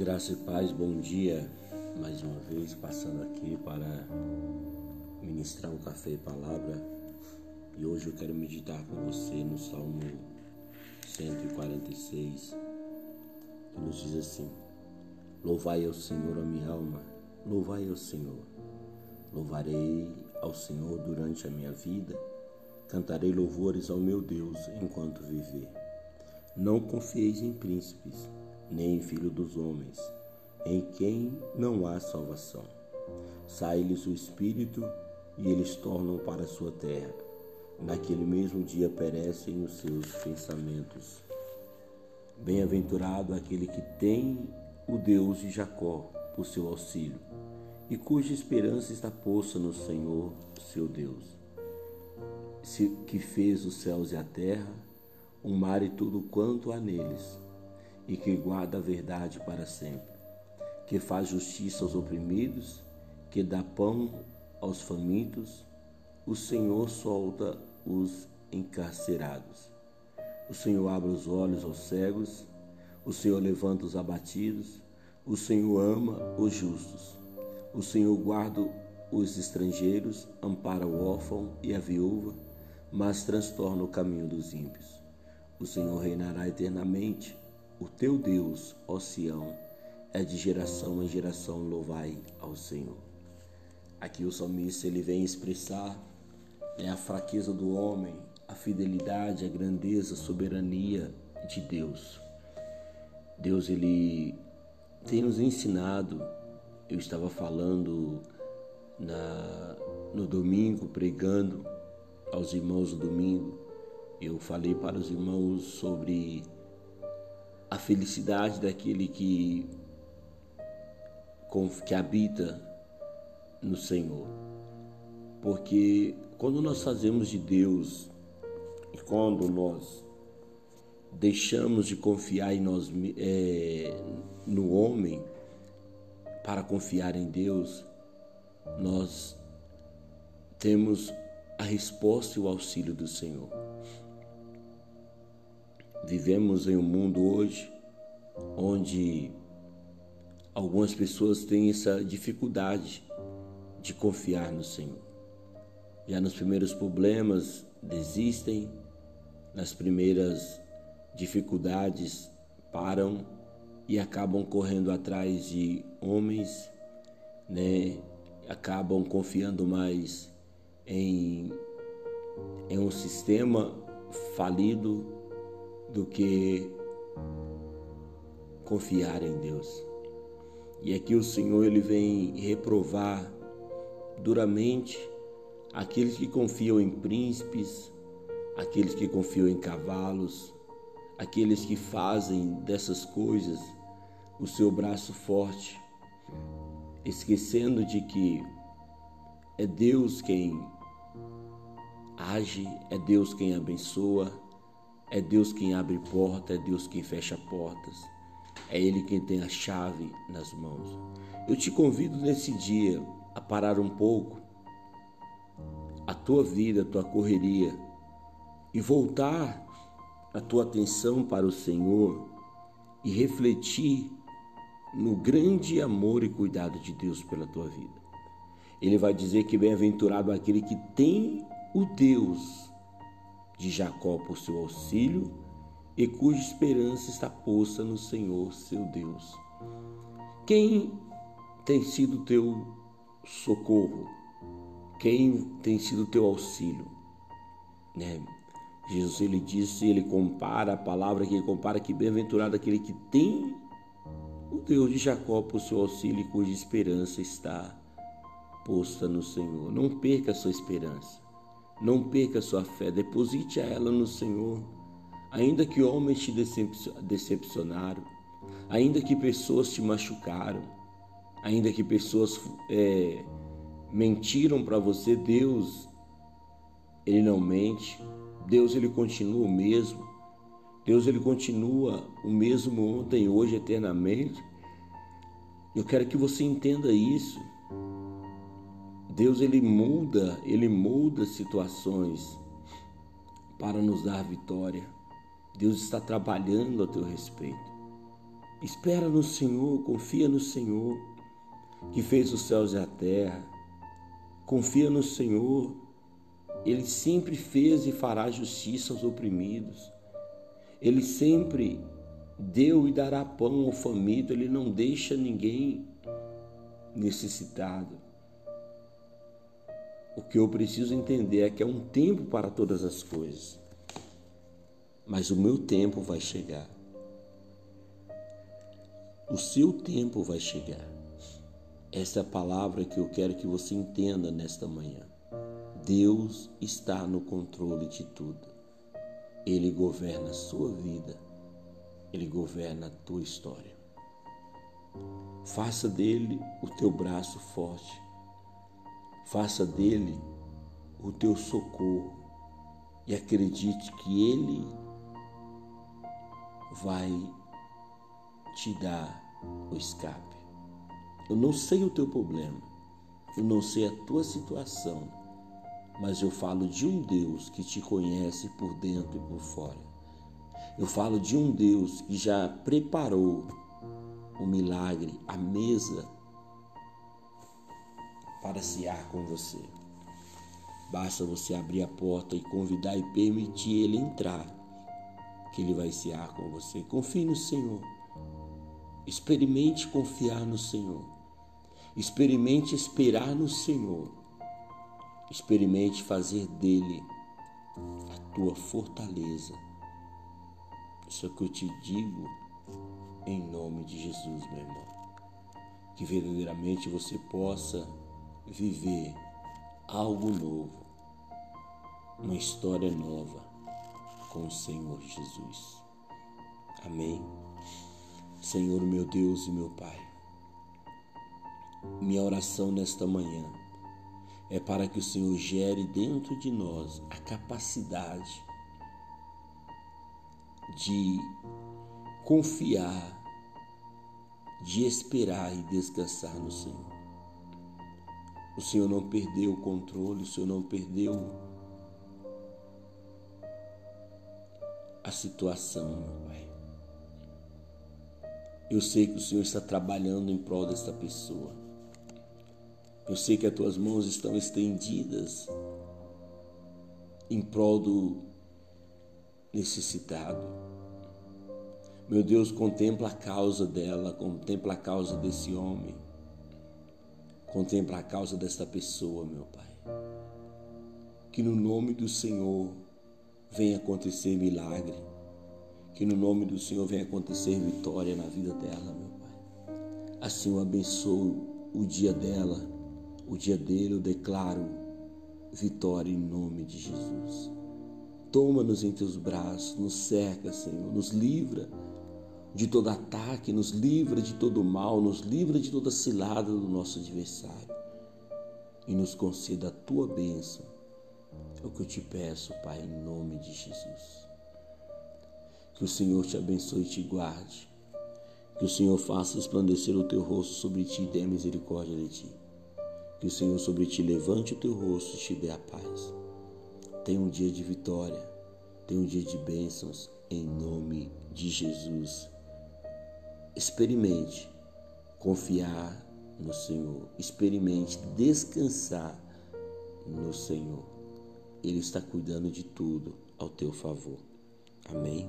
Graça e paz, bom dia. Mais uma vez passando aqui para ministrar um café e palavra. E hoje eu quero meditar com você no Salmo 146, que nos diz assim: Louvai ao Senhor a minha alma, louvai ao Senhor. Louvarei ao Senhor durante a minha vida, cantarei louvores ao meu Deus enquanto viver. Não confieis em príncipes, nem em filho dos homens, em quem não há salvação. Sai-lhes o espírito e eles tornam para sua terra. Naquele mesmo dia perecem os seus pensamentos. Bem-aventurado aquele que tem o Deus de Jacó por seu auxílio e cuja esperança está posta no Senhor, seu Deus, que fez os céus e a terra, o mar e tudo quanto há neles, e que guarda a verdade para sempre, que faz justiça aos oprimidos, que dá pão aos famintos, o Senhor solta os encarcerados. O Senhor abre os olhos aos cegos, o Senhor levanta os abatidos, o Senhor ama os justos. O Senhor guarda os estrangeiros, ampara o órfão e a viúva, mas transtorna o caminho dos ímpios. O Senhor reinará eternamente. O teu Deus, ó Sião, é de geração em geração louvai ao Senhor. Aqui o salmista ele vem expressar né, a fraqueza do homem, a fidelidade, a grandeza, a soberania de Deus. Deus ele tem nos ensinado eu estava falando na, no domingo, pregando aos irmãos no domingo. Eu falei para os irmãos sobre a felicidade daquele que, que habita no Senhor. Porque quando nós fazemos de Deus e quando nós deixamos de confiar em nós, é, no homem, para confiar em Deus, nós temos a resposta e o auxílio do Senhor. Vivemos em um mundo hoje onde algumas pessoas têm essa dificuldade de confiar no Senhor. Já nos primeiros problemas desistem, nas primeiras dificuldades param e acabam correndo atrás de homens, né? Acabam confiando mais em, em um sistema falido do que confiar em Deus. E aqui o Senhor ele vem reprovar duramente aqueles que confiam em príncipes, aqueles que confiam em cavalos, aqueles que fazem dessas coisas o seu braço forte, esquecendo de que é Deus quem age, é Deus quem abençoa, é Deus quem abre porta, é Deus quem fecha portas, é Ele quem tem a chave nas mãos. Eu te convido nesse dia a parar um pouco a tua vida, a tua correria e voltar a tua atenção para o Senhor e refletir no grande amor e cuidado de Deus pela tua vida. Ele vai dizer que bem-aventurado aquele que tem o Deus de Jacó por seu auxílio e cuja esperança está posta no Senhor, seu Deus. Quem tem sido teu socorro? Quem tem sido teu auxílio? Né? Jesus ele disse, ele compara a palavra que ele compara que bem-aventurado aquele que tem o Deus de Jacó por seu auxílio e cuja esperança está posta no Senhor. Não perca a sua esperança, não perca sua fé, deposite a ela no Senhor. Ainda que homens te decepcionaram, ainda que pessoas te machucaram, ainda que pessoas é, mentiram para você, Deus, Ele não mente, Deus Ele continua o mesmo. Deus ele continua o mesmo ontem, hoje, eternamente. Eu quero que você entenda isso. Deus ele muda, ele muda situações para nos dar vitória. Deus está trabalhando a teu respeito. Espera no Senhor, confia no Senhor, que fez os céus e a terra. Confia no Senhor, Ele sempre fez e fará justiça aos oprimidos. Ele sempre deu e dará pão ao faminto, Ele não deixa ninguém necessitado. O que eu preciso entender é que é um tempo para todas as coisas, mas o meu tempo vai chegar. O seu tempo vai chegar. Essa é a palavra que eu quero que você entenda nesta manhã. Deus está no controle de tudo. Ele governa a sua vida. Ele governa a tua história. Faça dele o teu braço forte. Faça dele o teu socorro e acredite que ele vai te dar o escape. Eu não sei o teu problema, eu não sei a tua situação, mas eu falo de um Deus que te conhece por dentro e por fora. Eu falo de um Deus que já preparou o milagre, a mesa para cear com você. Basta você abrir a porta e convidar e permitir ele entrar, que ele vai cear com você. Confie no Senhor. Experimente confiar no Senhor. Experimente esperar no Senhor. Experimente fazer dele a tua fortaleza. Isso é o que eu te digo em nome de Jesus, meu irmão. Que verdadeiramente você possa viver algo novo, uma história nova com o Senhor Jesus. Amém. Senhor, meu Deus e meu Pai, minha oração nesta manhã é para que o Senhor gere dentro de nós a capacidade de confiar, de esperar e descansar no Senhor. O Senhor não perdeu o controle, o Senhor não perdeu a situação, meu Pai. Eu sei que o Senhor está trabalhando em prol desta pessoa. Eu sei que as tuas mãos estão estendidas em prol do necessitado. Meu Deus, contempla a causa dela, contempla a causa desse homem, contempla a causa desta pessoa, meu Pai. Que no nome do Senhor venha acontecer milagre que no nome do Senhor venha acontecer vitória na vida dela, meu Pai. Assim eu abençoo o dia dela, o dia dele, eu declaro vitória em nome de Jesus. Toma-nos em teus braços, nos cerca, Senhor, nos livra de todo ataque, nos livra de todo mal, nos livra de toda cilada do nosso adversário e nos conceda a tua bênção. É o que eu te peço, Pai, em nome de Jesus. Que o Senhor te abençoe e te guarde. Que o Senhor faça resplandecer o teu rosto sobre ti e dê misericórdia de ti. Que o Senhor sobre ti levante o teu rosto e te dê a paz. Tenha um dia de vitória. Tenha um dia de bênçãos. Em nome de Jesus. Experimente confiar no Senhor. Experimente descansar no Senhor. Ele está cuidando de tudo ao teu favor. Amém.